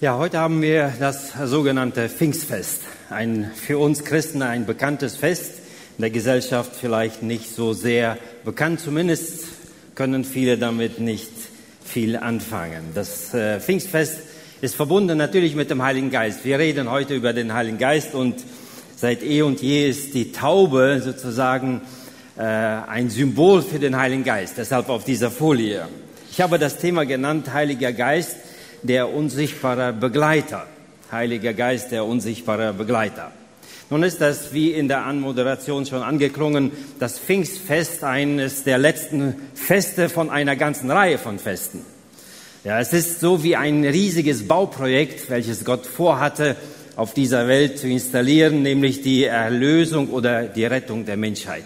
Ja, heute haben wir das sogenannte Pfingstfest. Ein für uns Christen ein bekanntes Fest, in der Gesellschaft vielleicht nicht so sehr bekannt. Zumindest können viele damit nicht viel anfangen. Das äh, Pfingstfest ist verbunden natürlich mit dem Heiligen Geist. Wir reden heute über den Heiligen Geist und seit eh und je ist die Taube sozusagen äh, ein Symbol für den Heiligen Geist. Deshalb auf dieser Folie. Ich habe das Thema genannt Heiliger Geist der unsichtbare Begleiter. Heiliger Geist, der unsichtbare Begleiter. Nun ist das, wie in der Anmoderation schon angeklungen, das Pfingstfest eines der letzten Feste von einer ganzen Reihe von Festen. Ja, es ist so wie ein riesiges Bauprojekt, welches Gott vorhatte, auf dieser Welt zu installieren, nämlich die Erlösung oder die Rettung der Menschheit.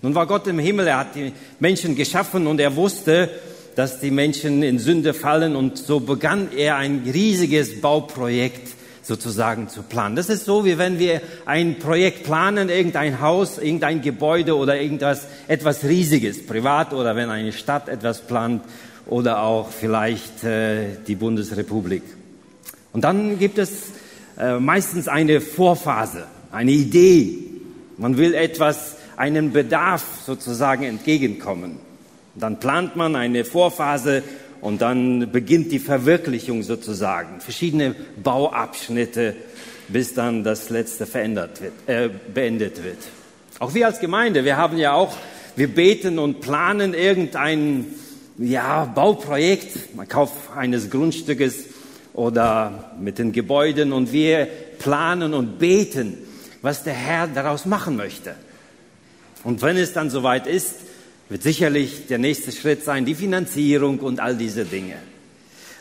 Nun war Gott im Himmel, er hat die Menschen geschaffen und er wusste, dass die Menschen in Sünde fallen und so begann er ein riesiges Bauprojekt sozusagen zu planen. Das ist so, wie wenn wir ein Projekt planen, irgendein Haus, irgendein Gebäude oder irgendwas, etwas Riesiges, privat oder wenn eine Stadt etwas plant oder auch vielleicht äh, die Bundesrepublik. Und dann gibt es äh, meistens eine Vorphase, eine Idee. Man will etwas, einen Bedarf sozusagen entgegenkommen. Dann plant man eine Vorphase und dann beginnt die Verwirklichung sozusagen. Verschiedene Bauabschnitte, bis dann das letzte verändert wird, äh, beendet wird. Auch wir als Gemeinde, wir haben ja auch, wir beten und planen irgendein ja, Bauprojekt, man Kauf eines Grundstückes oder mit den Gebäuden und wir planen und beten, was der Herr daraus machen möchte. Und wenn es dann soweit ist, wird sicherlich der nächste Schritt sein, die Finanzierung und all diese Dinge.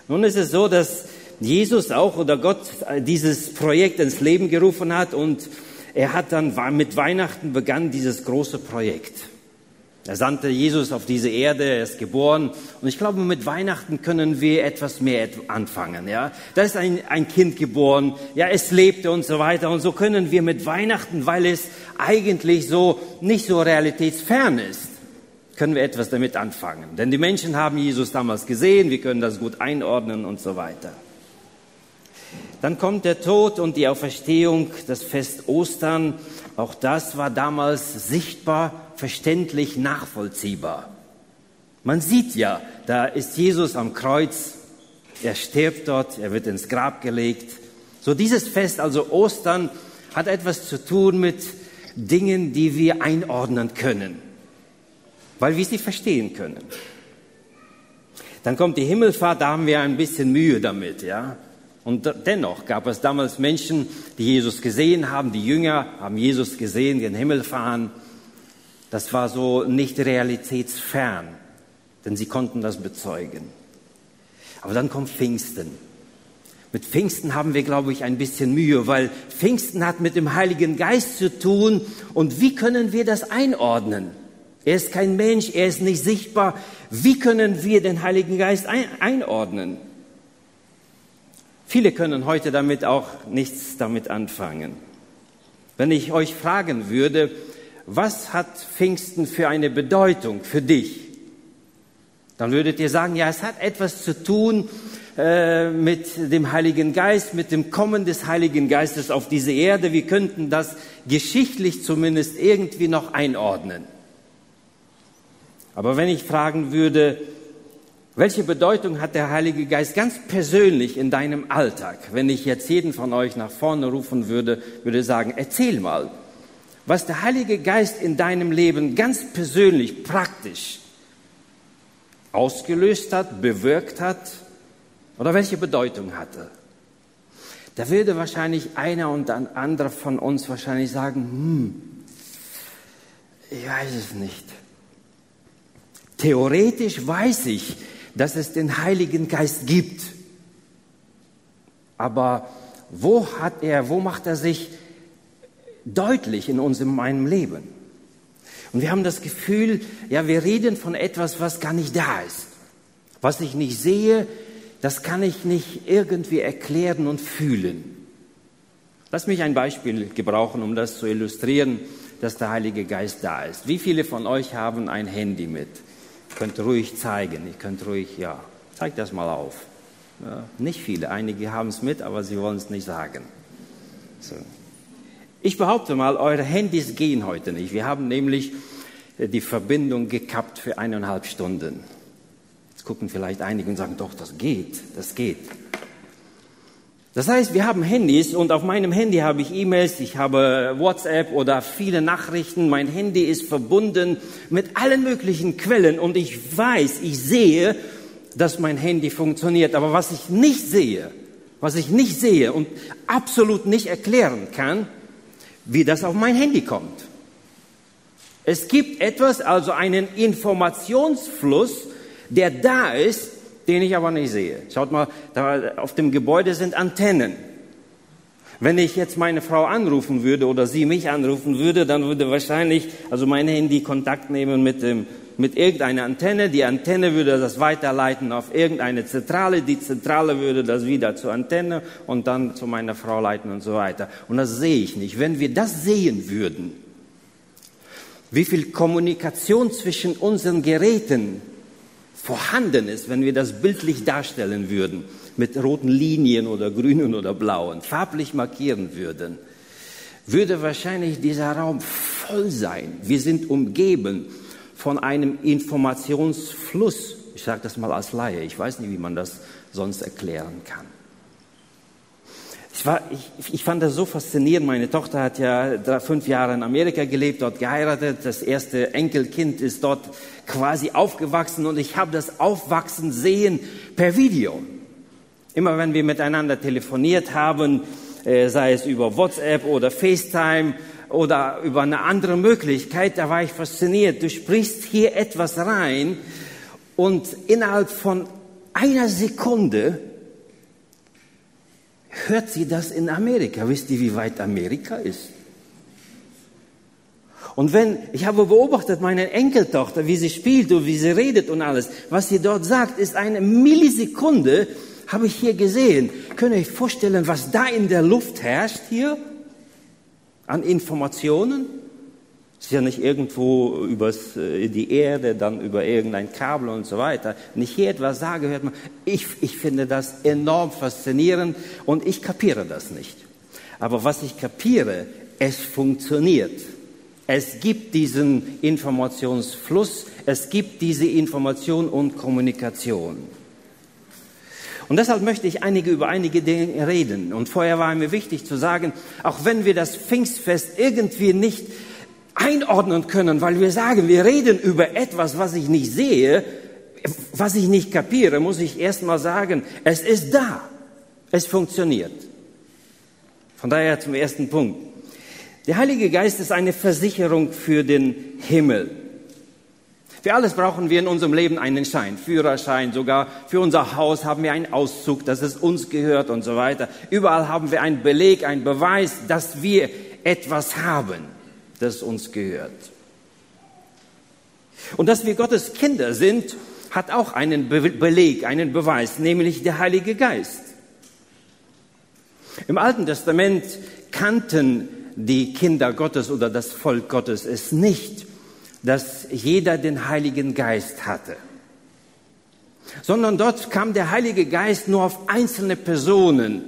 Nun ist es so, dass Jesus auch oder Gott dieses Projekt ins Leben gerufen hat und er hat dann mit Weihnachten begann dieses große Projekt. Er sandte Jesus auf diese Erde, er ist geboren. Und ich glaube, mit Weihnachten können wir etwas mehr anfangen, ja. Da ist ein, ein Kind geboren, ja, es lebte und so weiter. Und so können wir mit Weihnachten, weil es eigentlich so nicht so realitätsfern ist, können wir etwas damit anfangen. Denn die Menschen haben Jesus damals gesehen, wir können das gut einordnen und so weiter. Dann kommt der Tod und die Auferstehung, das Fest Ostern. Auch das war damals sichtbar, verständlich, nachvollziehbar. Man sieht ja, da ist Jesus am Kreuz, er stirbt dort, er wird ins Grab gelegt. So dieses Fest, also Ostern, hat etwas zu tun mit Dingen, die wir einordnen können weil wir sie verstehen können. Dann kommt die Himmelfahrt, da haben wir ein bisschen Mühe damit, ja. Und dennoch gab es damals Menschen, die Jesus gesehen haben, die Jünger haben Jesus gesehen, den Himmel fahren. Das war so nicht realitätsfern, denn sie konnten das bezeugen. Aber dann kommt Pfingsten. Mit Pfingsten haben wir, glaube ich, ein bisschen Mühe, weil Pfingsten hat mit dem Heiligen Geist zu tun. Und wie können wir das einordnen? Er ist kein Mensch, er ist nicht sichtbar. Wie können wir den Heiligen Geist ein einordnen? Viele können heute damit auch nichts damit anfangen. Wenn ich euch fragen würde, was hat Pfingsten für eine Bedeutung für dich? Dann würdet ihr sagen, ja, es hat etwas zu tun äh, mit dem Heiligen Geist, mit dem Kommen des Heiligen Geistes auf diese Erde. Wir könnten das geschichtlich zumindest irgendwie noch einordnen. Aber wenn ich fragen würde, welche Bedeutung hat der Heilige Geist ganz persönlich in deinem Alltag? Wenn ich jetzt jeden von euch nach vorne rufen würde, würde sagen, erzähl mal, was der Heilige Geist in deinem Leben ganz persönlich, praktisch ausgelöst hat, bewirkt hat oder welche Bedeutung hatte. Da würde wahrscheinlich einer und ein anderer von uns wahrscheinlich sagen, hm, ich weiß es nicht. Theoretisch weiß ich, dass es den Heiligen Geist gibt. Aber wo hat er, wo macht er sich deutlich in unserem meinem Leben? Und wir haben das Gefühl, ja, wir reden von etwas, was gar nicht da ist. Was ich nicht sehe, das kann ich nicht irgendwie erklären und fühlen. Lass mich ein Beispiel gebrauchen, um das zu illustrieren, dass der Heilige Geist da ist. Wie viele von euch haben ein Handy mit? Könnt ruhig zeigen, ihr könnt ruhig, ja, zeigt das mal auf. Ja, nicht viele, einige haben es mit, aber sie wollen es nicht sagen. So. Ich behaupte mal, eure Handys gehen heute nicht. Wir haben nämlich äh, die Verbindung gekappt für eineinhalb Stunden. Jetzt gucken vielleicht einige und sagen, doch, das geht, das geht. Das heißt, wir haben Handys und auf meinem Handy habe ich E-Mails, ich habe WhatsApp oder viele Nachrichten. Mein Handy ist verbunden mit allen möglichen Quellen und ich weiß, ich sehe, dass mein Handy funktioniert. Aber was ich nicht sehe, was ich nicht sehe und absolut nicht erklären kann, wie das auf mein Handy kommt. Es gibt etwas, also einen Informationsfluss, der da ist, den ich aber nicht sehe. Schaut mal, da auf dem Gebäude sind Antennen. Wenn ich jetzt meine Frau anrufen würde oder sie mich anrufen würde, dann würde wahrscheinlich also mein Handy Kontakt nehmen mit dem mit irgendeiner Antenne. Die Antenne würde das weiterleiten auf irgendeine Zentrale. Die Zentrale würde das wieder zur Antenne und dann zu meiner Frau leiten und so weiter. Und das sehe ich nicht. Wenn wir das sehen würden, wie viel Kommunikation zwischen unseren Geräten vorhanden ist, wenn wir das bildlich darstellen würden, mit roten Linien oder grünen oder blauen, farblich markieren würden, würde wahrscheinlich dieser Raum voll sein. Wir sind umgeben von einem Informationsfluss. Ich sage das mal als Laie, ich weiß nicht, wie man das sonst erklären kann. Ich, war, ich, ich fand das so faszinierend. Meine Tochter hat ja drei, fünf Jahre in Amerika gelebt, dort geheiratet. Das erste Enkelkind ist dort quasi aufgewachsen und ich habe das Aufwachsen sehen per Video. Immer wenn wir miteinander telefoniert haben, äh, sei es über WhatsApp oder FaceTime oder über eine andere Möglichkeit, da war ich fasziniert. Du sprichst hier etwas rein und innerhalb von einer Sekunde hört sie das in Amerika. Wisst ihr, wie weit Amerika ist? Und wenn, ich habe beobachtet meine Enkeltochter, wie sie spielt und wie sie redet und alles, was sie dort sagt, ist eine Millisekunde, habe ich hier gesehen. Könnt ihr euch vorstellen, was da in der Luft herrscht hier? An Informationen? Ist ja nicht irgendwo übers, äh, die Erde, dann über irgendein Kabel und so weiter. Wenn ich hier etwas sage, hört man, ich, ich finde das enorm faszinierend und ich kapiere das nicht. Aber was ich kapiere, es funktioniert. Es gibt diesen Informationsfluss, es gibt diese Information und Kommunikation. Und deshalb möchte ich einige über einige Dinge reden. Und vorher war mir wichtig zu sagen, auch wenn wir das Pfingstfest irgendwie nicht einordnen können, weil wir sagen, wir reden über etwas, was ich nicht sehe, was ich nicht kapiere, muss ich erst mal sagen, es ist da. Es funktioniert. Von daher zum ersten Punkt. Der Heilige Geist ist eine Versicherung für den Himmel. Für alles brauchen wir in unserem Leben einen Schein, Führerschein, sogar für unser Haus haben wir einen Auszug, dass es uns gehört und so weiter. Überall haben wir einen Beleg, einen Beweis, dass wir etwas haben das uns gehört. Und dass wir Gottes Kinder sind, hat auch einen Be Beleg, einen Beweis, nämlich der Heilige Geist. Im Alten Testament kannten die Kinder Gottes oder das Volk Gottes es nicht, dass jeder den Heiligen Geist hatte, sondern dort kam der Heilige Geist nur auf einzelne Personen,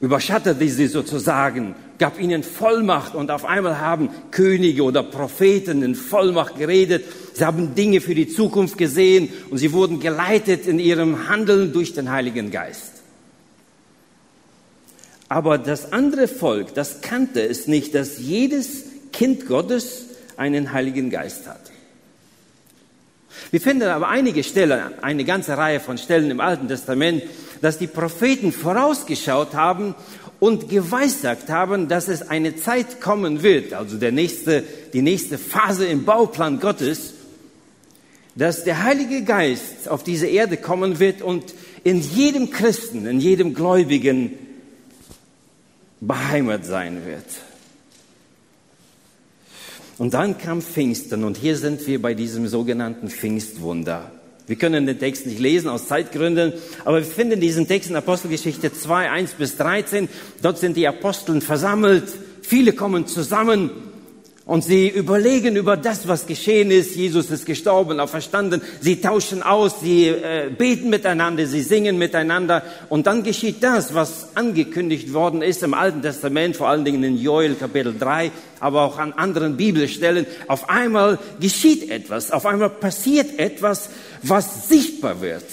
überschattete sie sozusagen gab ihnen Vollmacht und auf einmal haben Könige oder Propheten in Vollmacht geredet. Sie haben Dinge für die Zukunft gesehen und sie wurden geleitet in ihrem Handeln durch den Heiligen Geist. Aber das andere Volk, das kannte es nicht, dass jedes Kind Gottes einen Heiligen Geist hat. Wir finden aber einige Stellen, eine ganze Reihe von Stellen im Alten Testament, dass die Propheten vorausgeschaut haben und geweissagt haben, dass es eine Zeit kommen wird, also der nächste, die nächste Phase im Bauplan Gottes, dass der Heilige Geist auf diese Erde kommen wird und in jedem Christen, in jedem Gläubigen beheimat sein wird. Und dann kam Pfingsten und hier sind wir bei diesem sogenannten Pfingstwunder. Wir können den Text nicht lesen aus Zeitgründen, aber wir finden diesen Text in Apostelgeschichte 2, 1 bis 13. Dort sind die Aposteln versammelt, viele kommen zusammen Und sie überlegen über das, was geschehen ist. Jesus ist gestorben, auferstanden. Sie tauschen aus, sie äh, beten miteinander, sie singen miteinander. Und dann geschieht das, was angekündigt worden ist im Alten Testament, vor allen Dingen in Joel Kapitel 3, aber auch an anderen Bibelstellen. Auf einmal geschieht etwas, auf einmal passiert etwas, was sichtbar wird.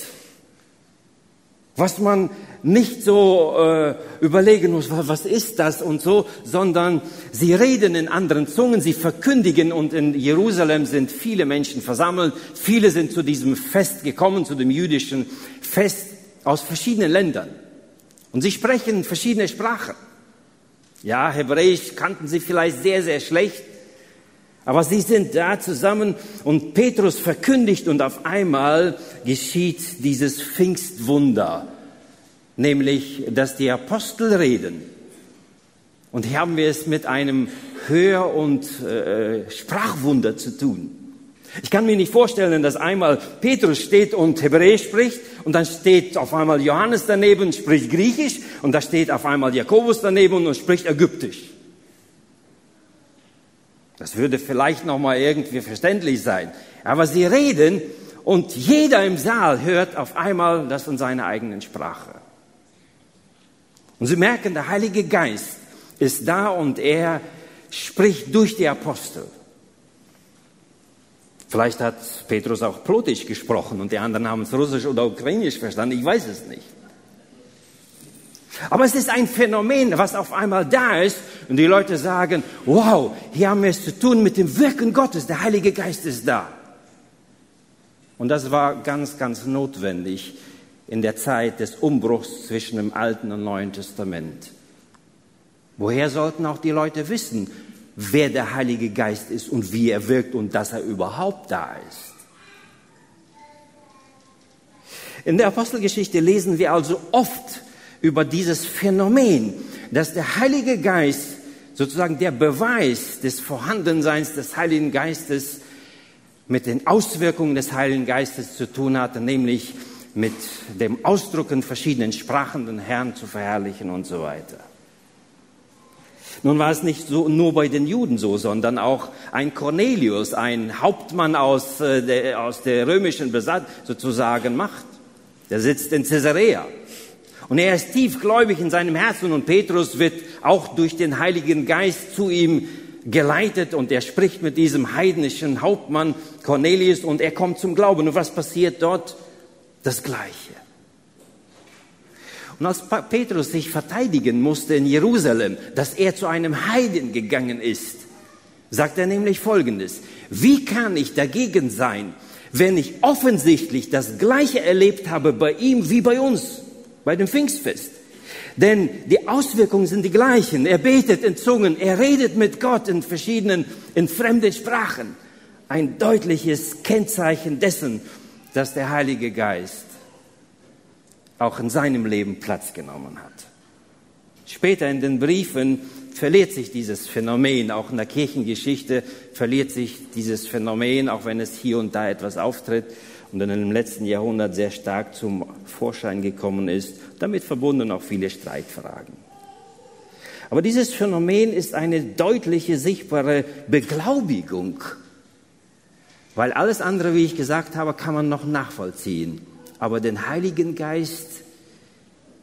Was man nicht so äh, überlegen muss, was ist das und so, sondern sie reden in anderen Zungen, sie verkündigen und in Jerusalem sind viele Menschen versammelt. Viele sind zu diesem Fest gekommen, zu dem jüdischen Fest aus verschiedenen Ländern. Und sie sprechen verschiedene Sprachen. Ja, Hebräisch kannten sie vielleicht sehr, sehr schlecht. Aber sie sind da zusammen und Petrus verkündigt und auf einmal geschieht dieses Pfingstwunder nämlich dass die Apostel reden. Und hier haben wir es mit einem Hör- und äh, Sprachwunder zu tun. Ich kann mir nicht vorstellen, dass einmal Petrus steht und Hebräisch spricht und dann steht auf einmal Johannes daneben und spricht Griechisch und da steht auf einmal Jakobus daneben und spricht Ägyptisch. Das würde vielleicht noch mal irgendwie verständlich sein, aber sie reden und jeder im Saal hört auf einmal das in seiner eigenen Sprache. Und Sie merken, der Heilige Geist ist da und er spricht durch die Apostel. Vielleicht hat Petrus auch Plotisch gesprochen und die anderen haben es Russisch oder Ukrainisch verstanden. Ich weiß es nicht. Aber es ist ein Phänomen, was auf einmal da ist und die Leute sagen, wow, hier haben wir es zu tun mit dem Wirken Gottes, der Heilige Geist ist da. Und das war ganz, ganz notwendig, in der Zeit des Umbruchs zwischen dem Alten und Neuen Testament. Woher sollten auch die Leute wissen, wer der Heilige Geist ist und wie er wirkt und dass er überhaupt da ist? In der Apostelgeschichte lesen wir also oft über dieses Phänomen, dass der Heilige Geist sozusagen der Beweis des Vorhandenseins des Heiligen Geistes mit den Auswirkungen des Heiligen Geistes zu tun hatte, nämlich mit dem Ausdruck in verschiedenen Sprachen den Herrn zu verherrlichen und so weiter. Nun war es nicht so, nur bei den Juden so, sondern auch ein Cornelius, ein Hauptmann aus, äh, der, aus der römischen Besatz sozusagen Macht. Der sitzt in Caesarea. Und er ist tiefgläubig in seinem Herzen und Petrus wird auch durch den Heiligen Geist zu ihm geleitet und er spricht mit diesem heidnischen Hauptmann Cornelius und er kommt zum Glauben. Und was passiert dort? das Gleiche. Und als Petrus sich verteidigen musste in Jerusalem, dass er zu einem Heiden gegangen ist, sagt er nämlich Folgendes. Wie kann ich dagegen sein, wenn ich offensichtlich das Gleiche erlebt habe bei ihm wie bei uns, bei dem Pfingstfest? Denn die Auswirkungen sind die gleichen. Er betet in Zungen, er redet mit Gott in verschiedenen, in fremden Sprachen. Ein deutliches Kennzeichen dessen, dass der Heilige Geist auch in seinem Leben Platz genommen hat. Später in den Briefen verliert sich dieses Phänomen, auch in der Kirchengeschichte verliert sich dieses Phänomen, auch wenn es hier und da etwas auftritt und in dem letzten Jahrhundert sehr stark zum Vorschein gekommen ist, damit verbunden auch viele Streitfragen. Aber dieses Phänomen ist eine deutliche, sichtbare Beglaubigung weil alles andere, wie ich gesagt habe, kann man noch nachvollziehen. Aber den Heiligen Geist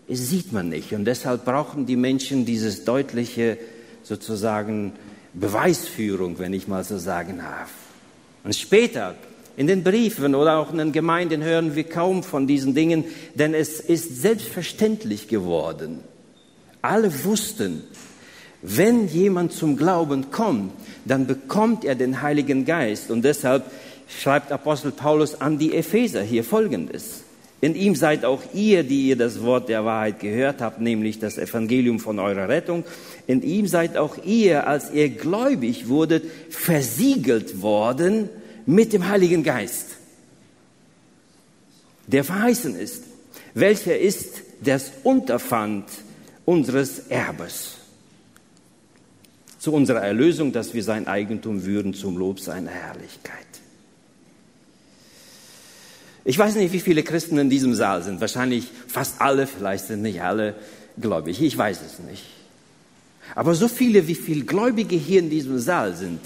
sieht man nicht. Und deshalb brauchen die Menschen dieses deutliche, sozusagen, Beweisführung, wenn ich mal so sagen darf. Und später, in den Briefen oder auch in den Gemeinden hören wir kaum von diesen Dingen, denn es ist selbstverständlich geworden. Alle wussten, wenn jemand zum Glauben kommt, dann bekommt er den Heiligen Geist. Und deshalb schreibt Apostel Paulus an die Epheser hier Folgendes. In ihm seid auch ihr, die ihr das Wort der Wahrheit gehört habt, nämlich das Evangelium von eurer Rettung. In ihm seid auch ihr, als ihr gläubig wurdet, versiegelt worden mit dem Heiligen Geist, der verheißen ist, welcher ist das Unterpfand unseres Erbes zu unserer Erlösung, dass wir sein Eigentum würden zum Lob seiner Herrlichkeit. Ich weiß nicht, wie viele Christen in diesem Saal sind. Wahrscheinlich fast alle, vielleicht sind nicht alle gläubig. Ich weiß es nicht. Aber so viele, wie viele Gläubige hier in diesem Saal sind,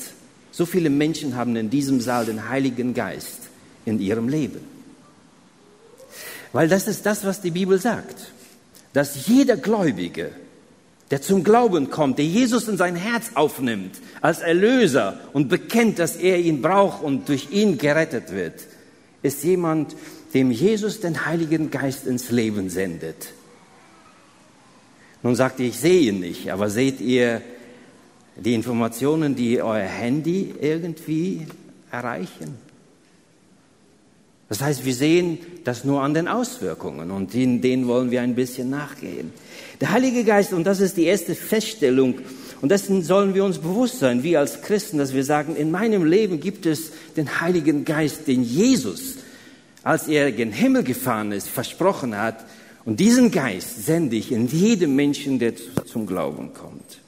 so viele Menschen haben in diesem Saal den Heiligen Geist in ihrem Leben. Weil das ist das, was die Bibel sagt, dass jeder Gläubige, der zum Glauben kommt, der Jesus in sein Herz aufnimmt als Erlöser und bekennt, dass er ihn braucht und durch ihn gerettet wird, ist jemand, dem Jesus den Heiligen Geist ins Leben sendet. Nun sagt ihr, ich sehe ihn nicht, aber seht ihr die Informationen, die euer Handy irgendwie erreichen? Das heißt, wir sehen das nur an den Auswirkungen und denen wollen wir ein bisschen nachgehen. Der Heilige Geist, und das ist die erste Feststellung, und dessen sollen wir uns bewusst sein, wir als Christen, dass wir sagen, in meinem Leben gibt es den Heiligen Geist, den Jesus, als er gen Himmel gefahren ist, versprochen hat. Und diesen Geist sende ich in jedem Menschen, der zum Glauben kommt.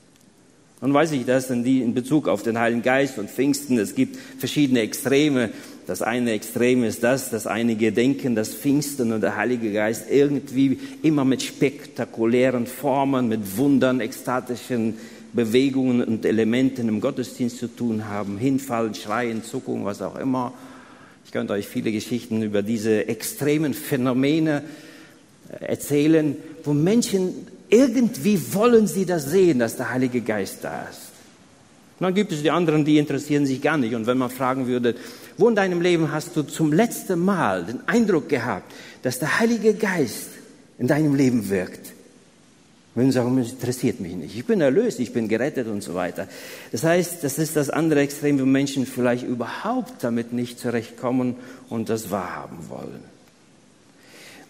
Nun weiß ich das in Bezug auf den Heiligen Geist und Pfingsten. Es gibt verschiedene Extreme. Das eine Extrem ist das, dass einige denken, dass Pfingsten und der Heilige Geist irgendwie immer mit spektakulären Formen, mit Wundern, ekstatischen Bewegungen und Elementen im Gottesdienst zu tun haben. Hinfallen, schreien, Zuckung, was auch immer. Ich könnte euch viele Geschichten über diese extremen Phänomene erzählen, wo Menschen irgendwie wollen sie das sehen, dass der Heilige Geist da ist. Und dann gibt es die anderen, die interessieren sich gar nicht. Und wenn man fragen würde, wo in deinem Leben hast du zum letzten Mal den Eindruck gehabt, dass der Heilige Geist in deinem Leben wirkt? Würden sie sagen, das interessiert mich nicht. Ich bin erlöst, ich bin gerettet und so weiter. Das heißt, das ist das andere Extrem, wo Menschen vielleicht überhaupt damit nicht zurechtkommen und das wahrhaben wollen.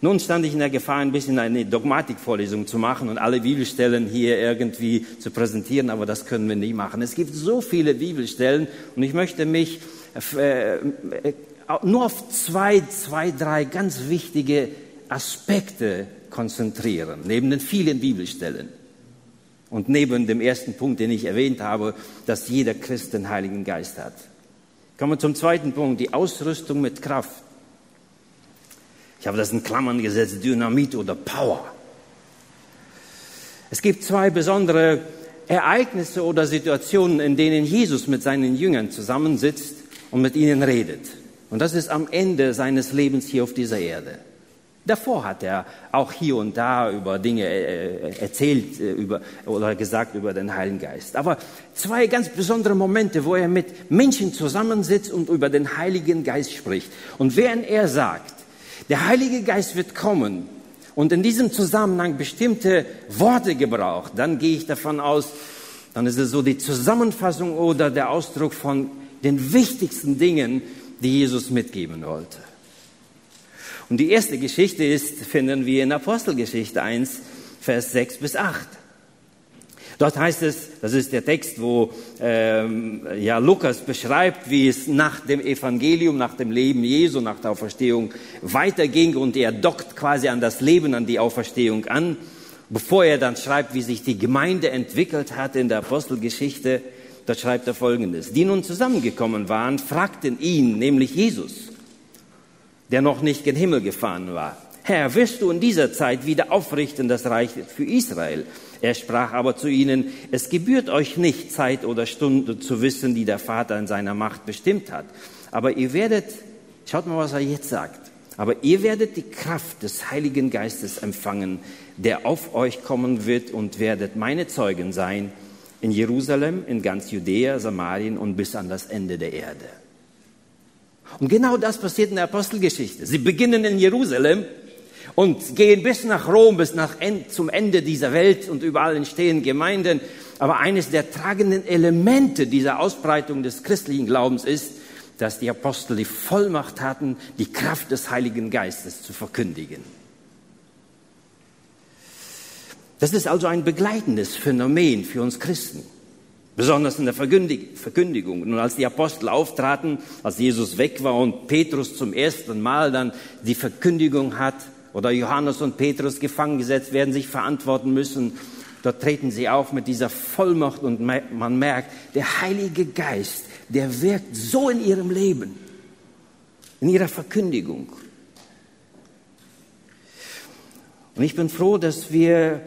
Nun stand ich in der Gefahr, ein bisschen eine Dogmatikvorlesung zu machen und alle Bibelstellen hier irgendwie zu präsentieren, aber das können wir nicht machen. Es gibt so viele Bibelstellen und ich möchte mich äh, nur auf zwei, zwei, drei ganz wichtige Aspekte konzentrieren, neben den vielen Bibelstellen. Und neben dem ersten Punkt, den ich erwähnt habe, dass jeder Christ den Heiligen Geist hat. Kommen wir zum zweiten Punkt, die Ausrüstung mit Kraft. Ich habe das in Klammern gesetzt, Dynamit oder Power. Es gibt zwei besondere Ereignisse oder Situationen, in denen Jesus mit seinen Jüngern zusammensitzt und mit ihnen redet. Und das ist am Ende seines Lebens hier auf dieser Erde. Davor hat er auch hier und da über Dinge äh, erzählt äh, über, oder gesagt über den Heiligen Geist. Aber zwei ganz besondere Momente, wo er mit Menschen zusammensitzt und über den Heiligen Geist spricht. Und während er sagt, der Heilige Geist wird kommen und in diesem Zusammenhang bestimmte Worte gebraucht. Dann gehe ich davon aus, dann ist es so die Zusammenfassung oder der Ausdruck von den wichtigsten Dingen, die Jesus mitgeben wollte. Und die erste Geschichte ist, finden wir in Apostelgeschichte 1, Vers 6 bis 8. Dort heißt es, das ist der Text, wo ähm, ja, Lukas beschreibt, wie es nach dem Evangelium, nach dem Leben Jesu, nach der Auferstehung weiterging und er dockt quasi an das Leben, an die Auferstehung an, bevor er dann schreibt, wie sich die Gemeinde entwickelt hat in der Apostelgeschichte. Dort schreibt er Folgendes. Die nun zusammengekommen waren, fragten ihn, nämlich Jesus, der noch nicht gen Himmel gefahren war, Herr, wirst du in dieser Zeit wieder aufrichten das Reich für Israel? Er sprach aber zu ihnen, es gebührt euch nicht, Zeit oder Stunde zu wissen, die der Vater in seiner Macht bestimmt hat. Aber ihr werdet, schaut mal, was er jetzt sagt, aber ihr werdet die Kraft des Heiligen Geistes empfangen, der auf euch kommen wird und werdet meine Zeugen sein in Jerusalem, in ganz Judäa, Samarien und bis an das Ende der Erde. Und genau das passiert in der Apostelgeschichte. Sie beginnen in Jerusalem und gehen bis nach Rom, bis nach End, zum Ende dieser Welt und überall entstehen Gemeinden. Aber eines der tragenden Elemente dieser Ausbreitung des christlichen Glaubens ist, dass die Apostel die Vollmacht hatten, die Kraft des Heiligen Geistes zu verkündigen. Das ist also ein begleitendes Phänomen für uns Christen, besonders in der Verkündigung. Und als die Apostel auftraten, als Jesus weg war und Petrus zum ersten Mal dann die Verkündigung hat, oder Johannes und Petrus gefangen gesetzt werden, sich verantworten müssen. Dort treten sie auf mit dieser Vollmacht und man merkt, der Heilige Geist, der wirkt so in ihrem Leben, in ihrer Verkündigung. Und ich bin froh, dass wir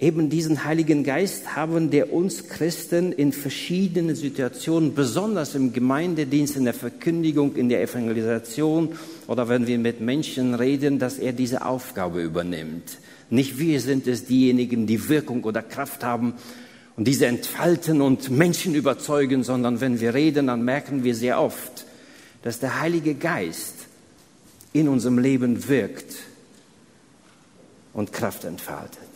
eben diesen Heiligen Geist haben, der uns Christen in verschiedenen Situationen, besonders im Gemeindedienst, in der Verkündigung, in der Evangelisation oder wenn wir mit Menschen reden, dass er diese Aufgabe übernimmt. Nicht wir sind es diejenigen, die Wirkung oder Kraft haben und diese entfalten und Menschen überzeugen, sondern wenn wir reden, dann merken wir sehr oft, dass der Heilige Geist in unserem Leben wirkt und Kraft entfaltet.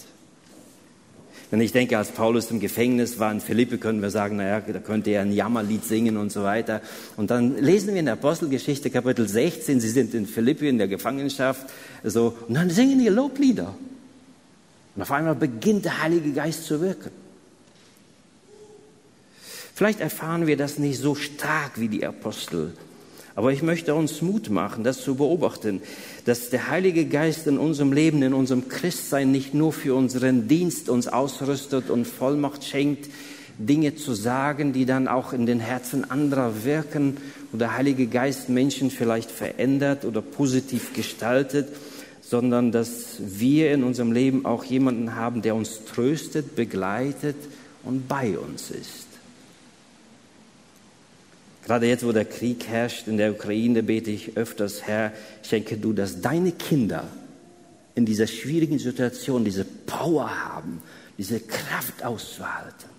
Wenn ich denke, als Paulus im Gefängnis war in Philippi, können wir sagen, naja, da könnte er ein Jammerlied singen und so weiter. Und dann lesen wir in der Apostelgeschichte Kapitel 16, sie sind in Philippi in der Gefangenschaft, so, und dann singen die Loblieder. Und auf einmal beginnt der Heilige Geist zu wirken. Vielleicht erfahren wir das nicht so stark wie die Apostel, aber ich möchte uns Mut machen, das zu beobachten, dass der Heilige Geist in unserem Leben, in unserem Christsein nicht nur für unseren Dienst uns ausrüstet und Vollmacht schenkt, Dinge zu sagen, die dann auch in den Herzen anderer wirken, wo der Heilige Geist Menschen vielleicht verändert oder positiv gestaltet, sondern dass wir in unserem Leben auch jemanden haben, der uns tröstet, begleitet und bei uns ist. Gerade jetzt, wo der Krieg herrscht in der Ukraine, bete ich öfters, Herr, schenke du, dass deine Kinder in dieser schwierigen Situation diese Power haben, diese Kraft auszuhalten.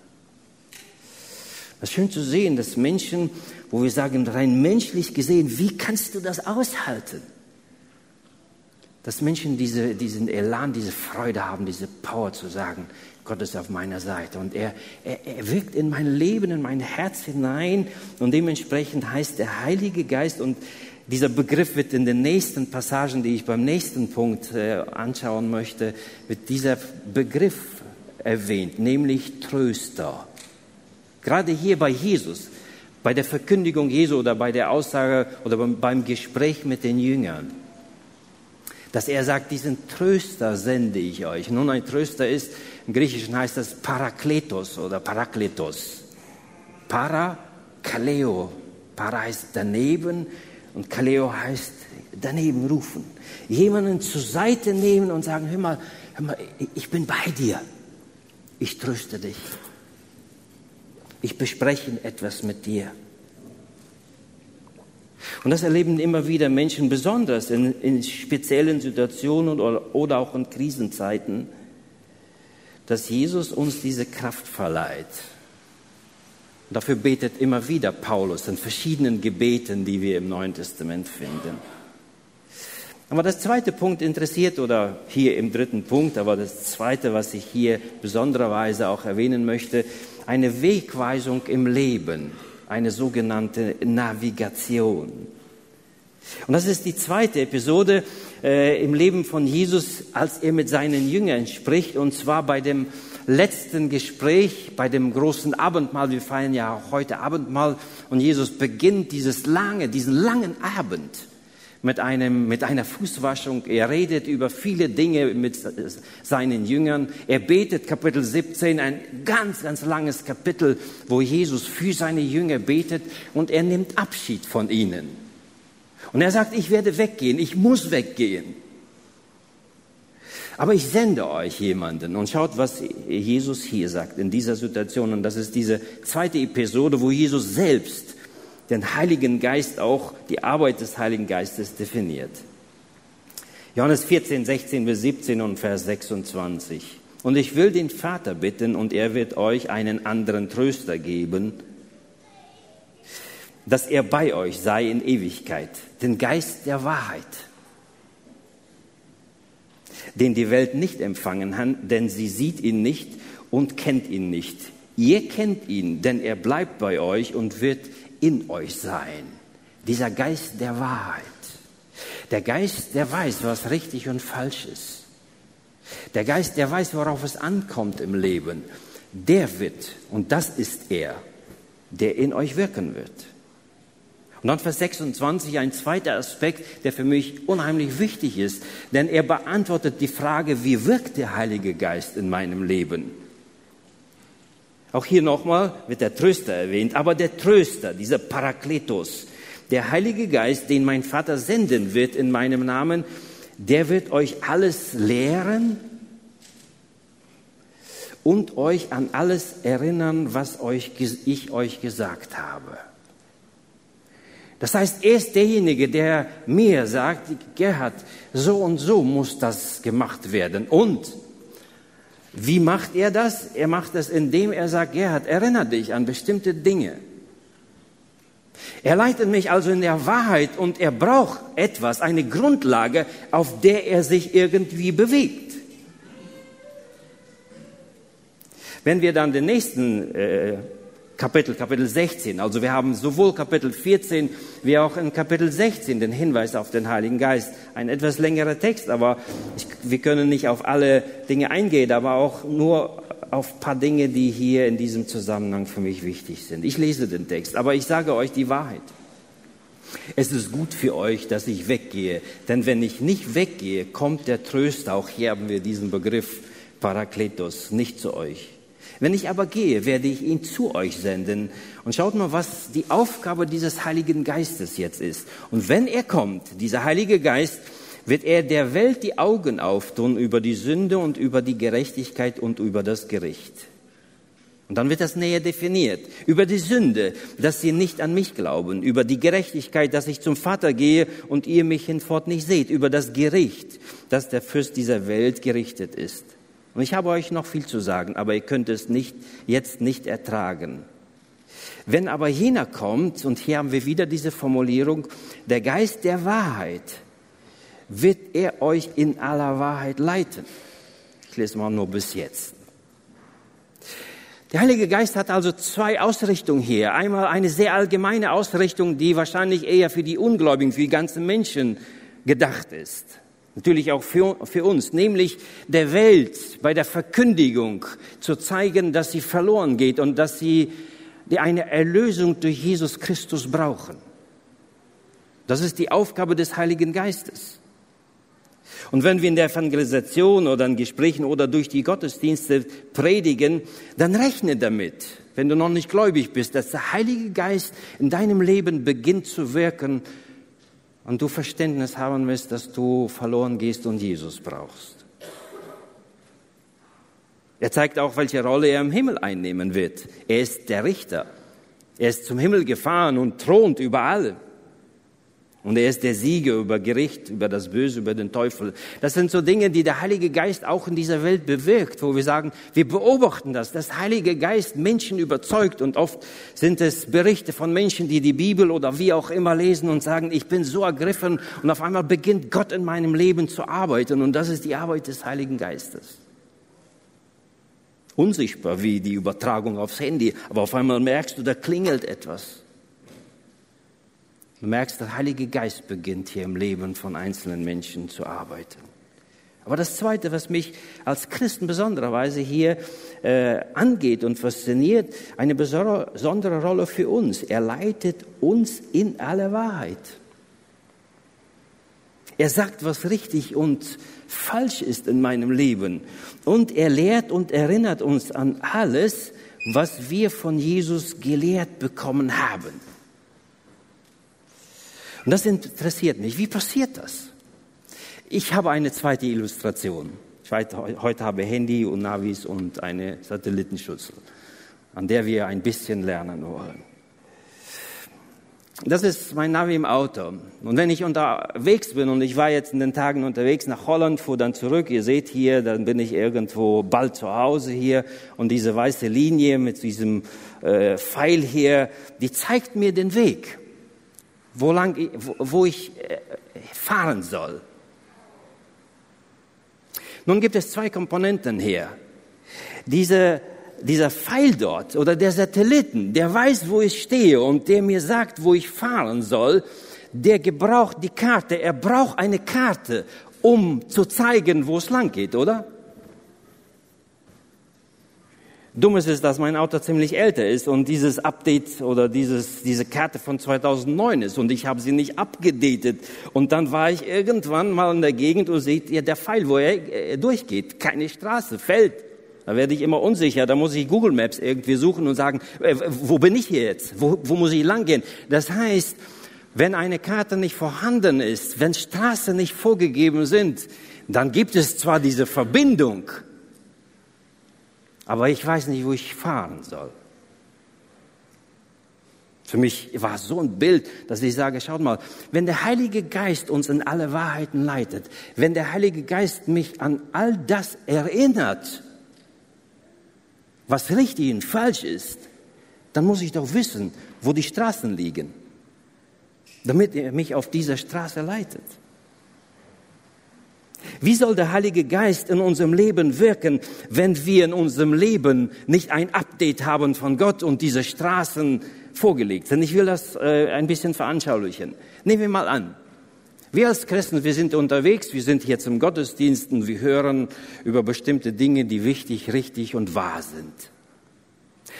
Es ist schön zu sehen, dass Menschen, wo wir sagen, rein menschlich gesehen, wie kannst du das aushalten? Dass Menschen diese, diesen Elan, diese Freude haben, diese Power zu sagen, Gott ist auf meiner Seite. Und er, er, er wirkt in mein Leben, in mein Herz hinein. Und dementsprechend heißt der Heilige Geist. Und dieser Begriff wird in den nächsten Passagen, die ich beim nächsten Punkt äh, anschauen möchte, wird dieser Begriff erwähnt, nämlich Tröster. Gerade hier bei Jesus, bei der Verkündigung Jesu oder bei der Aussage oder beim, beim Gespräch mit den Jüngern dass er sagt, diesen Tröster sende ich euch. Nun, ein Tröster ist, im Griechischen heißt das Parakletos oder Parakletos. Para, Kaleo. Para heißt daneben und Kaleo heißt daneben rufen. Jemanden zur Seite nehmen und sagen, hör mal, hör mal, ich bin bei dir. Ich tröste dich. Ich bespreche etwas mit dir. Und das erleben immer wieder Menschen, besonders in, in speziellen Situationen oder, oder auch in Krisenzeiten, dass Jesus uns diese Kraft verleiht. Und dafür betet immer wieder Paulus in verschiedenen Gebeten, die wir im Neuen Testament finden. Aber das zweite Punkt interessiert, oder hier im dritten Punkt, aber das zweite, was ich hier besondererweise auch erwähnen möchte, eine Wegweisung im Leben eine sogenannte Navigation. Und das ist die zweite Episode äh, im Leben von Jesus, als er mit seinen Jüngern spricht, und zwar bei dem letzten Gespräch, bei dem großen Abendmahl. Wir feiern ja auch heute Abendmahl und Jesus beginnt dieses lange, diesen langen Abend mit, einem, mit einer Fußwaschung. Er redet über viele Dinge mit seinen Jüngern. Er betet Kapitel 17, ein ganz, ganz langes Kapitel, wo Jesus für seine Jünger betet und er nimmt Abschied von ihnen. Und er sagt, ich werde weggehen, ich muss weggehen. Aber ich sende euch jemanden und schaut, was Jesus hier sagt in dieser Situation. Und das ist diese zweite Episode, wo Jesus selbst den Heiligen Geist auch, die Arbeit des Heiligen Geistes definiert. Johannes 14, 16 bis 17 und Vers 26. Und ich will den Vater bitten, und er wird euch einen anderen Tröster geben, dass er bei euch sei in Ewigkeit, den Geist der Wahrheit, den die Welt nicht empfangen hat, denn sie sieht ihn nicht und kennt ihn nicht. Ihr kennt ihn, denn er bleibt bei euch und wird in euch sein. Dieser Geist der Wahrheit. Der Geist, der weiß, was richtig und falsch ist. Der Geist, der weiß, worauf es ankommt im Leben. Der wird, und das ist er, der in euch wirken wird. Und dann Vers 26 ein zweiter Aspekt, der für mich unheimlich wichtig ist, denn er beantwortet die Frage, wie wirkt der Heilige Geist in meinem Leben? Auch hier nochmal wird der Tröster erwähnt, aber der Tröster, dieser Parakletos, der Heilige Geist, den mein Vater senden wird in meinem Namen, der wird euch alles lehren und euch an alles erinnern, was euch, ich euch gesagt habe. Das heißt, er ist derjenige, der mir sagt, Gerhard, so und so muss das gemacht werden. Und wie macht er das? Er macht das, indem er sagt, Gerhard, erinnere dich an bestimmte Dinge. Er leitet mich also in der Wahrheit und er braucht etwas, eine Grundlage, auf der er sich irgendwie bewegt. Wenn wir dann den nächsten äh, Kapitel, Kapitel 16. Also wir haben sowohl Kapitel 14 wie auch in Kapitel 16 den Hinweis auf den Heiligen Geist. Ein etwas längerer Text, aber ich, wir können nicht auf alle Dinge eingehen, aber auch nur auf paar Dinge, die hier in diesem Zusammenhang für mich wichtig sind. Ich lese den Text, aber ich sage euch die Wahrheit. Es ist gut für euch, dass ich weggehe, denn wenn ich nicht weggehe, kommt der Tröster, auch hier haben wir diesen Begriff Parakletos, nicht zu euch. Wenn ich aber gehe, werde ich ihn zu euch senden. Und schaut mal, was die Aufgabe dieses Heiligen Geistes jetzt ist. Und wenn er kommt, dieser Heilige Geist, wird er der Welt die Augen auftun über die Sünde und über die Gerechtigkeit und über das Gericht. Und dann wird das näher definiert. Über die Sünde, dass sie nicht an mich glauben. Über die Gerechtigkeit, dass ich zum Vater gehe und ihr mich hinfort nicht seht. Über das Gericht, dass der Fürst dieser Welt gerichtet ist. Und ich habe euch noch viel zu sagen, aber ihr könnt es nicht, jetzt nicht ertragen. Wenn aber jener kommt, und hier haben wir wieder diese Formulierung, der Geist der Wahrheit, wird er euch in aller Wahrheit leiten. Ich lese mal nur bis jetzt. Der Heilige Geist hat also zwei Ausrichtungen hier. Einmal eine sehr allgemeine Ausrichtung, die wahrscheinlich eher für die Ungläubigen, für die ganzen Menschen gedacht ist. Natürlich auch für, für uns, nämlich der Welt bei der Verkündigung zu zeigen, dass sie verloren geht und dass sie eine Erlösung durch Jesus Christus brauchen. Das ist die Aufgabe des Heiligen Geistes. Und wenn wir in der Evangelisation oder in Gesprächen oder durch die Gottesdienste predigen, dann rechne damit, wenn du noch nicht gläubig bist, dass der Heilige Geist in deinem Leben beginnt zu wirken und du Verständnis haben wirst, dass du verloren gehst und Jesus brauchst. Er zeigt auch, welche Rolle er im Himmel einnehmen wird. Er ist der Richter. Er ist zum Himmel gefahren und thront über alle. Und er ist der Sieger über Gericht, über das Böse, über den Teufel. Das sind so Dinge, die der Heilige Geist auch in dieser Welt bewirkt, wo wir sagen, wir beobachten das, dass Heilige Geist Menschen überzeugt. Und oft sind es Berichte von Menschen, die die Bibel oder wie auch immer lesen und sagen, ich bin so ergriffen und auf einmal beginnt Gott in meinem Leben zu arbeiten. Und das ist die Arbeit des Heiligen Geistes. Unsichtbar wie die Übertragung aufs Handy, aber auf einmal merkst du, da klingelt etwas. Du merkst, der Heilige Geist beginnt hier im Leben von einzelnen Menschen zu arbeiten. Aber das Zweite, was mich als Christen besondererweise hier äh, angeht und fasziniert, eine besondere Rolle für uns. Er leitet uns in alle Wahrheit. Er sagt, was richtig und falsch ist in meinem Leben. Und er lehrt und erinnert uns an alles, was wir von Jesus gelehrt bekommen haben. Und das interessiert mich. Wie passiert das? Ich habe eine zweite Illustration. Ich weiß, heute habe ich Handy und Navis und eine Satellitenschüssel, an der wir ein bisschen lernen wollen. Das ist mein Navi im Auto. Und wenn ich unterwegs bin, und ich war jetzt in den Tagen unterwegs nach Holland, fuhr dann zurück, ihr seht hier, dann bin ich irgendwo bald zu Hause hier, und diese weiße Linie mit diesem äh, Pfeil hier, die zeigt mir den Weg wo, lang, wo ich äh, fahren soll. Nun gibt es zwei Komponenten hier. Diese, dieser Pfeil dort oder der Satelliten, der weiß, wo ich stehe und der mir sagt, wo ich fahren soll, der gebraucht die Karte. Er braucht eine Karte, um zu zeigen, wo es lang geht, oder? Dumm ist es, dass mein Auto ziemlich älter ist und dieses Update oder dieses, diese Karte von 2009 ist und ich habe sie nicht abgedatet. Und dann war ich irgendwann mal in der Gegend und seht ihr der Pfeil, wo er durchgeht. Keine Straße, Feld. Da werde ich immer unsicher. Da muss ich Google Maps irgendwie suchen und sagen, äh, wo bin ich hier jetzt? Wo, wo muss ich langgehen? Das heißt, wenn eine Karte nicht vorhanden ist, wenn Straßen nicht vorgegeben sind, dann gibt es zwar diese Verbindung, aber ich weiß nicht, wo ich fahren soll. Für mich war es so ein Bild, dass ich sage, schaut mal, wenn der Heilige Geist uns in alle Wahrheiten leitet, wenn der Heilige Geist mich an all das erinnert, was richtig und falsch ist, dann muss ich doch wissen, wo die Straßen liegen, damit er mich auf dieser Straße leitet. Wie soll der Heilige Geist in unserem Leben wirken, wenn wir in unserem Leben nicht ein Update haben von Gott und diese Straßen vorgelegt sind? Ich will das äh, ein bisschen veranschaulichen. Nehmen wir mal an. Wir als Christen, wir sind unterwegs, wir sind jetzt im Gottesdienst und wir hören über bestimmte Dinge, die wichtig, richtig und wahr sind.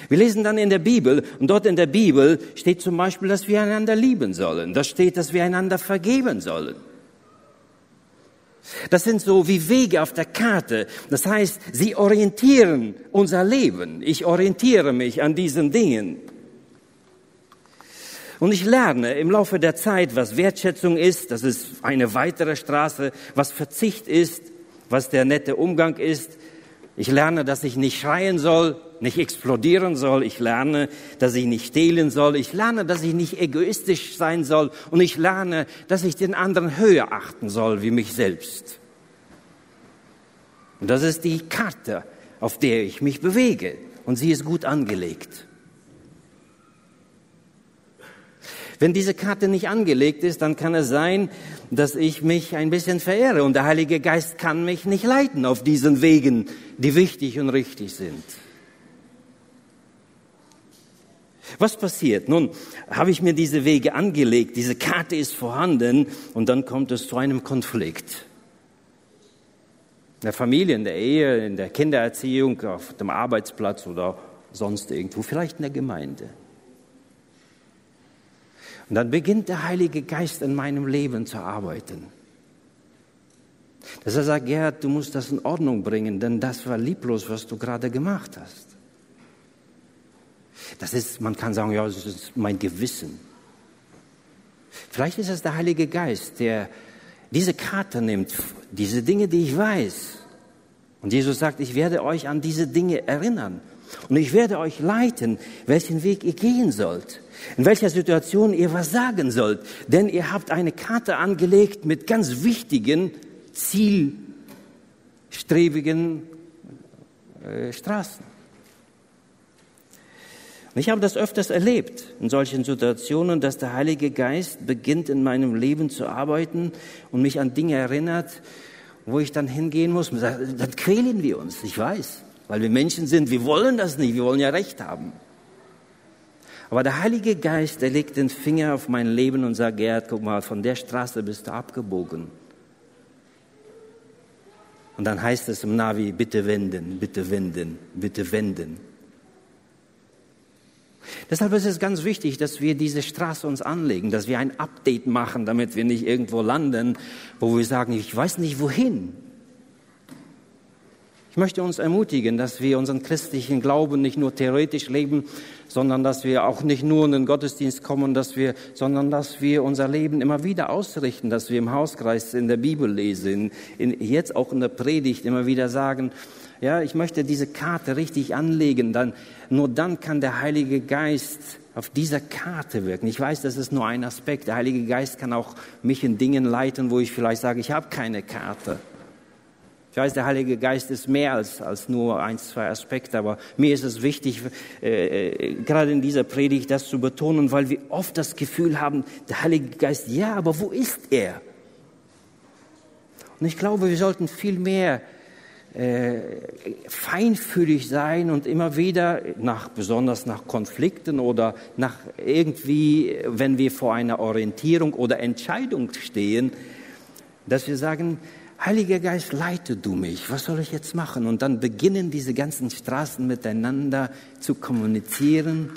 Wir lesen dann in der Bibel und dort in der Bibel steht zum Beispiel, dass wir einander lieben sollen. Da steht, dass wir einander vergeben sollen. Das sind so wie Wege auf der Karte. Das heißt, sie orientieren unser Leben. Ich orientiere mich an diesen Dingen. Und ich lerne im Laufe der Zeit, was Wertschätzung ist, das ist eine weitere Straße, was Verzicht ist, was der nette Umgang ist. Ich lerne, dass ich nicht schreien soll, nicht explodieren soll. Ich lerne, dass ich nicht stehlen soll. Ich lerne, dass ich nicht egoistisch sein soll. Und ich lerne, dass ich den anderen höher achten soll wie mich selbst. Und das ist die Karte, auf der ich mich bewege. Und sie ist gut angelegt. Wenn diese Karte nicht angelegt ist, dann kann es sein, dass ich mich ein bisschen verehre und der Heilige Geist kann mich nicht leiten auf diesen Wegen, die wichtig und richtig sind. Was passiert? Nun, habe ich mir diese Wege angelegt, diese Karte ist vorhanden und dann kommt es zu einem Konflikt. In der Familie, in der Ehe, in der Kindererziehung, auf dem Arbeitsplatz oder sonst irgendwo, vielleicht in der Gemeinde. Und dann beginnt der Heilige Geist in meinem Leben zu arbeiten. Dass er sagt, Gerhard, du musst das in Ordnung bringen, denn das war lieblos, was du gerade gemacht hast. Das ist, man kann sagen, ja, das ist mein Gewissen. Vielleicht ist es der Heilige Geist, der diese Karte nimmt, diese Dinge, die ich weiß. Und Jesus sagt, ich werde euch an diese Dinge erinnern. Und ich werde euch leiten, welchen Weg ihr gehen sollt, in welcher Situation ihr was sagen sollt. Denn ihr habt eine Karte angelegt mit ganz wichtigen, zielstrebigen äh, Straßen. Ich habe das öfters erlebt in solchen Situationen, dass der Heilige Geist beginnt in meinem Leben zu arbeiten und mich an Dinge erinnert, wo ich dann hingehen muss. Dann quälen wir uns, ich weiß, weil wir Menschen sind, wir wollen das nicht, wir wollen ja Recht haben. Aber der Heilige Geist, der legt den Finger auf mein Leben und sagt, Gerd, guck mal, von der Straße bist du abgebogen. Und dann heißt es im Navi, bitte wenden, bitte wenden, bitte wenden. Deshalb ist es ganz wichtig, dass wir diese Straße uns anlegen, dass wir ein Update machen, damit wir nicht irgendwo landen, wo wir sagen, ich weiß nicht wohin. Ich möchte uns ermutigen, dass wir unseren christlichen Glauben nicht nur theoretisch leben, sondern dass wir auch nicht nur in den Gottesdienst kommen, dass wir, sondern dass wir unser Leben immer wieder ausrichten, dass wir im Hauskreis in der Bibel lesen, in, jetzt auch in der Predigt immer wieder sagen, ja, ich möchte diese Karte richtig anlegen, dann, nur dann kann der Heilige Geist auf dieser Karte wirken. Ich weiß, das ist nur ein Aspekt. Der Heilige Geist kann auch mich in Dingen leiten, wo ich vielleicht sage, ich habe keine Karte. Ich weiß, der Heilige Geist ist mehr als, als nur ein, zwei Aspekte, aber mir ist es wichtig, äh, äh, gerade in dieser Predigt das zu betonen, weil wir oft das Gefühl haben, der Heilige Geist, ja, aber wo ist er? Und ich glaube, wir sollten viel mehr äh, feinfühlig sein und immer wieder nach, besonders nach Konflikten oder nach irgendwie, wenn wir vor einer Orientierung oder Entscheidung stehen, dass wir sagen, Heiliger Geist, leite du mich. Was soll ich jetzt machen? Und dann beginnen diese ganzen Straßen miteinander zu kommunizieren.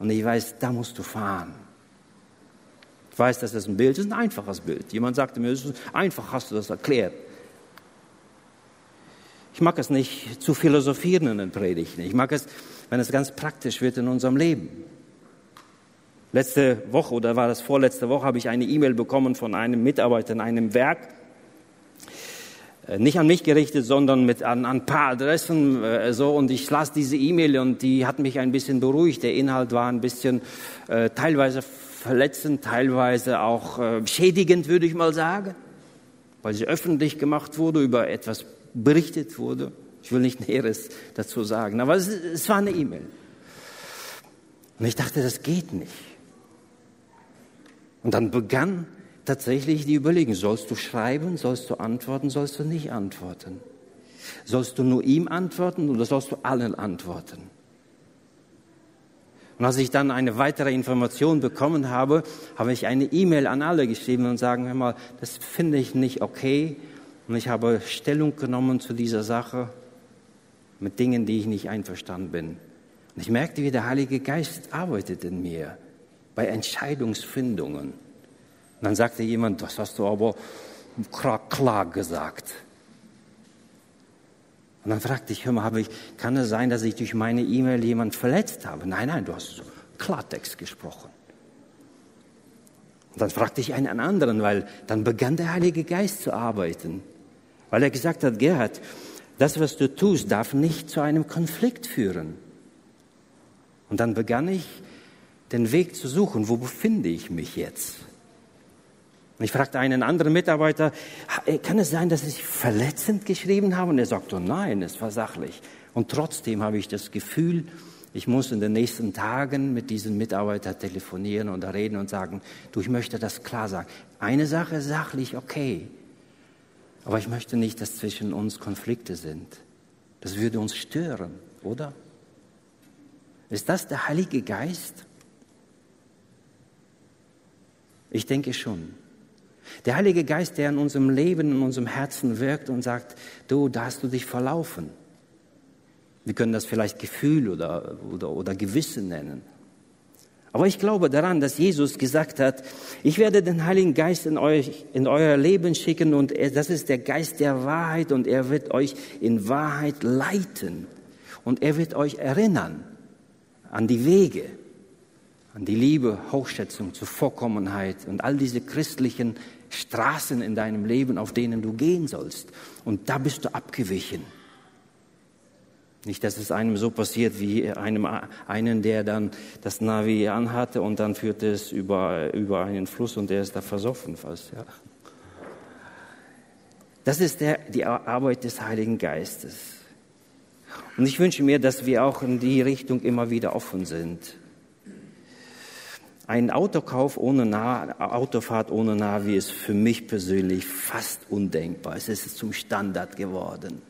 Und ich weiß, da musst du fahren. Ich weiß, dass das ein Bild ist, ein einfaches Bild. Jemand sagte mir, einfach, hast du das erklärt. Ich mag es nicht zu philosophieren in den Predigten. Ich mag es, wenn es ganz praktisch wird in unserem Leben. Letzte Woche oder war das vorletzte Woche habe ich eine E-Mail bekommen von einem Mitarbeiter in einem Werk. äh, nicht an mich gerichtet, sondern mit an, ein paar Adressen äh, so und ich las diese E-Mail und die hat mich ein bisschen beruhigt. Der Inhalt war ein bisschen äh, teilweise verletzend, teilweise auch äh, schädigend, würde ich mal sagen, weil sie öffentlich gemacht wurde, über etwas berichtet wurde. Ich will nicht Näheres dazu sagen, aber es, es war eine E-Mail. Und ich dachte, das geht nicht. Und dann begann tatsächlich die Überlegung, sollst du schreiben, sollst du antworten, sollst du nicht antworten? Sollst du nur ihm antworten oder sollst du allen antworten? Und als ich dann eine weitere Information bekommen habe, habe ich eine E-Mail an alle geschrieben und sagen, hör mal, das finde ich nicht okay. Und ich habe Stellung genommen zu dieser Sache mit Dingen, die ich nicht einverstanden bin. Und ich merkte, wie der Heilige Geist arbeitet in mir bei Entscheidungsfindungen. Und dann sagte jemand, das hast du aber klar, gesagt. Und dann fragte ich, hör mal, habe ich, kann es sein, dass ich durch meine E-Mail jemand verletzt habe? Nein, nein, du hast Klartext gesprochen. Und dann fragte ich einen anderen, weil dann begann der Heilige Geist zu arbeiten. Weil er gesagt hat, Gerhard, das, was du tust, darf nicht zu einem Konflikt führen. Und dann begann ich, den Weg zu suchen, wo befinde ich mich jetzt? Ich fragte einen anderen Mitarbeiter, äh, kann es sein, dass ich verletzend geschrieben habe? Und er sagte, nein, es war sachlich. Und trotzdem habe ich das Gefühl, ich muss in den nächsten Tagen mit diesem Mitarbeiter telefonieren und reden und sagen, du, ich möchte das klar sagen. Eine Sache sachlich okay, aber ich möchte nicht, dass zwischen uns Konflikte sind. Das würde uns stören, oder? Ist das der Heilige Geist? Ich denke schon. Der Heilige Geist, der in unserem Leben, in unserem Herzen wirkt und sagt, du, da hast du dich verlaufen. Wir können das vielleicht Gefühl oder, oder, oder Gewissen nennen. Aber ich glaube daran, dass Jesus gesagt hat, ich werde den Heiligen Geist in, euch, in euer Leben schicken und das ist der Geist der Wahrheit und er wird euch in Wahrheit leiten und er wird euch erinnern an die Wege, an die Liebe, Hochschätzung, Zuvorkommenheit und all diese christlichen Straßen in deinem Leben, auf denen du gehen sollst. Und da bist du abgewichen. Nicht, dass es einem so passiert wie einem einen, der dann das Navi anhatte und dann führte es über, über einen Fluss und der ist da versoffen fast. Ja. Das ist der, die Arbeit des Heiligen Geistes. Und ich wünsche mir, dass wir auch in die Richtung immer wieder offen sind. Ein Autokauf ohne nah Autofahrt ohne Navi ist für mich persönlich fast undenkbar. Es ist zum Standard geworden.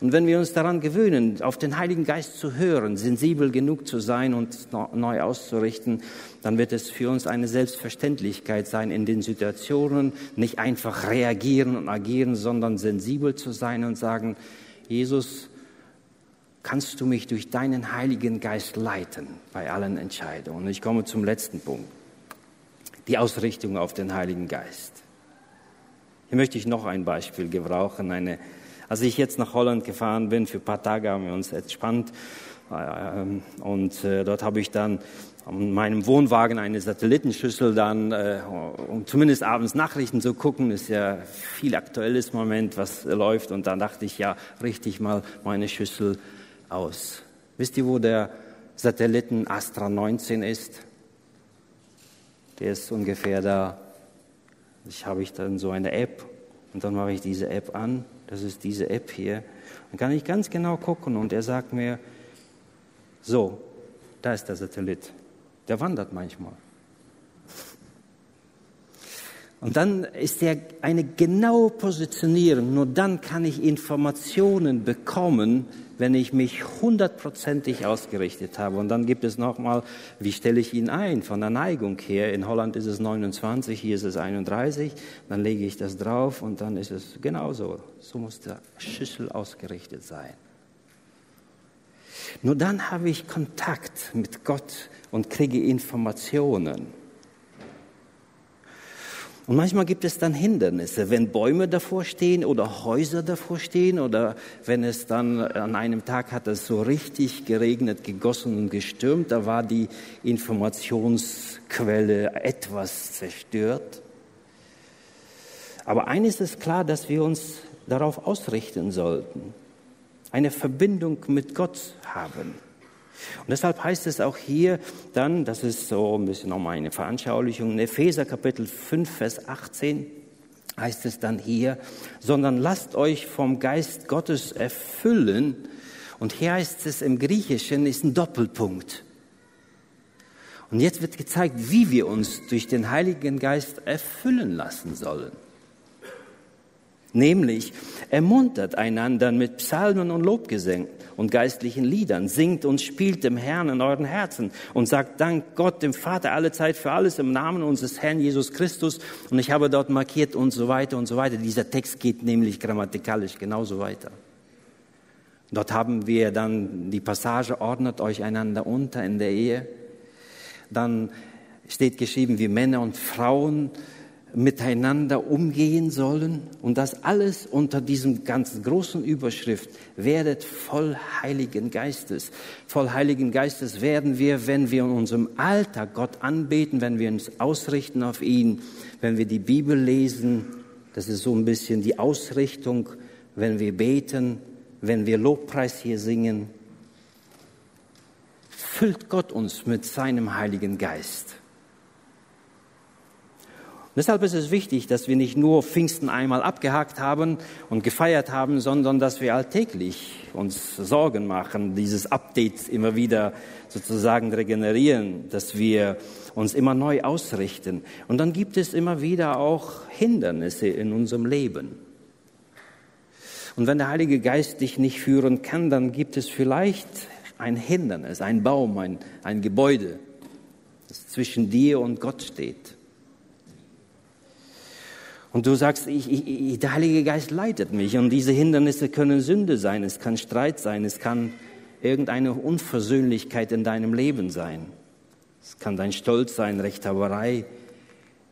Und wenn wir uns daran gewöhnen, auf den Heiligen Geist zu hören, sensibel genug zu sein und neu auszurichten, dann wird es für uns eine Selbstverständlichkeit sein, in den Situationen nicht einfach reagieren und agieren, sondern sensibel zu sein und sagen, Jesus, kannst du mich durch deinen Heiligen Geist leiten bei allen Entscheidungen. Und ich komme zum letzten Punkt, die Ausrichtung auf den Heiligen Geist. Hier möchte ich noch ein Beispiel gebrauchen. Eine, als ich jetzt nach Holland gefahren bin, für ein paar Tage haben wir uns entspannt. Ähm, und äh, dort habe ich dann in meinem Wohnwagen eine Satellitenschüssel dann, äh, um zumindest abends Nachrichten zu gucken, ist ja viel aktuelles Moment, was läuft. Und dann dachte ich, ja, richtig mal meine Schüssel aus. Wisst ihr, wo der Satelliten Astra 19 ist? Der ist ungefähr da. Ich habe ich dann so eine App und dann mache ich diese App an. Das ist diese App hier. Dann kann ich ganz genau gucken und er sagt mir, so, da ist der Satellit. Der wandert manchmal. Und dann ist ja eine genaue Positionierung. Nur dann kann ich Informationen bekommen, wenn ich mich hundertprozentig ausgerichtet habe. Und dann gibt es nochmal, wie stelle ich ihn ein von der Neigung her? In Holland ist es 29, hier ist es 31. Dann lege ich das drauf und dann ist es genauso. So muss der Schüssel ausgerichtet sein. Nur dann habe ich Kontakt mit Gott und kriege Informationen. Und manchmal gibt es dann Hindernisse, wenn Bäume davor stehen oder Häuser davor stehen oder wenn es dann an einem Tag hat es so richtig geregnet, gegossen und gestürmt, da war die Informationsquelle etwas zerstört. Aber eines ist klar, dass wir uns darauf ausrichten sollten. Eine Verbindung mit Gott haben. Und deshalb heißt es auch hier dann, das ist so ein bisschen nochmal eine Veranschaulichung, in Epheser Kapitel 5, Vers 18 heißt es dann hier, sondern lasst euch vom Geist Gottes erfüllen. Und hier heißt es im Griechischen, ist ein Doppelpunkt. Und jetzt wird gezeigt, wie wir uns durch den Heiligen Geist erfüllen lassen sollen. Nämlich ermuntert einander mit Psalmen und Lobgesängen und geistlichen Liedern, singt und spielt dem Herrn in euren Herzen und sagt Dank Gott, dem Vater, alle Zeit für alles im Namen unseres Herrn Jesus Christus. Und ich habe dort markiert und so weiter und so weiter. Dieser Text geht nämlich grammatikalisch genauso weiter. Dort haben wir dann die Passage, ordnet euch einander unter in der Ehe. Dann steht geschrieben, wie Männer und Frauen miteinander umgehen sollen und das alles unter diesem ganz großen Überschrift, werdet voll Heiligen Geistes. Voll Heiligen Geistes werden wir, wenn wir in unserem Alltag Gott anbeten, wenn wir uns ausrichten auf ihn, wenn wir die Bibel lesen, das ist so ein bisschen die Ausrichtung, wenn wir beten, wenn wir Lobpreis hier singen, füllt Gott uns mit seinem Heiligen Geist. Deshalb ist es wichtig, dass wir nicht nur Pfingsten einmal abgehakt haben und gefeiert haben, sondern dass wir alltäglich uns Sorgen machen, dieses Update immer wieder sozusagen regenerieren, dass wir uns immer neu ausrichten. Und dann gibt es immer wieder auch Hindernisse in unserem Leben. Und wenn der Heilige Geist dich nicht führen kann, dann gibt es vielleicht ein Hindernis, ein Baum, ein, ein Gebäude, das zwischen dir und Gott steht. Und du sagst, ich, ich, der Heilige Geist leitet mich. Und diese Hindernisse können Sünde sein, es kann Streit sein, es kann irgendeine Unversöhnlichkeit in deinem Leben sein. Es kann dein Stolz sein, Rechthaberei.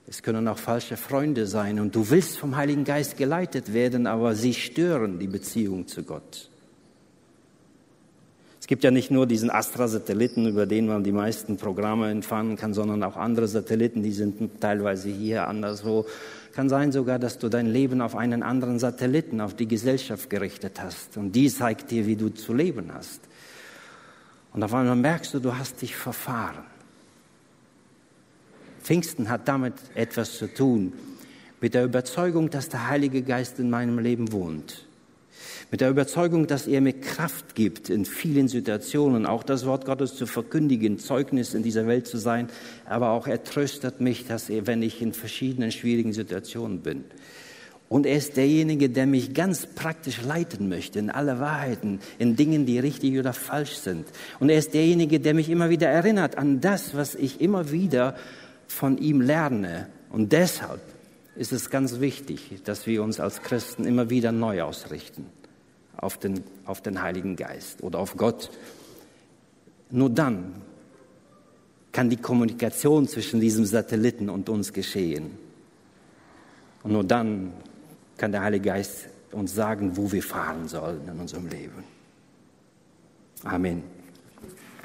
Es können auch falsche Freunde sein. Und du willst vom Heiligen Geist geleitet werden, aber sie stören die Beziehung zu Gott. Es gibt ja nicht nur diesen Astra-Satelliten, über den man die meisten Programme entfernen kann, sondern auch andere Satelliten, die sind teilweise hier anderswo kann sein sogar, dass du dein Leben auf einen anderen Satelliten, auf die Gesellschaft gerichtet hast. Und die zeigt dir, wie du zu leben hast. Und auf einmal merkst du, du hast dich verfahren. Pfingsten hat damit etwas zu tun, mit der Überzeugung, dass der Heilige Geist in meinem Leben wohnt mit der Überzeugung, dass er mir Kraft gibt, in vielen Situationen auch das Wort Gottes zu verkündigen, Zeugnis in dieser Welt zu sein, aber auch er tröstet mich, dass er, wenn ich in verschiedenen schwierigen Situationen bin. Und er ist derjenige, der mich ganz praktisch leiten möchte in alle Wahrheiten, in Dingen, die richtig oder falsch sind. Und er ist derjenige, der mich immer wieder erinnert an das, was ich immer wieder von ihm lerne. Und deshalb ist es ganz wichtig, dass wir uns als Christen immer wieder neu ausrichten auf den, auf den Heiligen Geist oder auf Gott. Nur dann kann die Kommunikation zwischen diesem Satelliten und uns geschehen. Und nur dann kann der Heilige Geist uns sagen, wo wir fahren sollen in unserem Leben. Amen.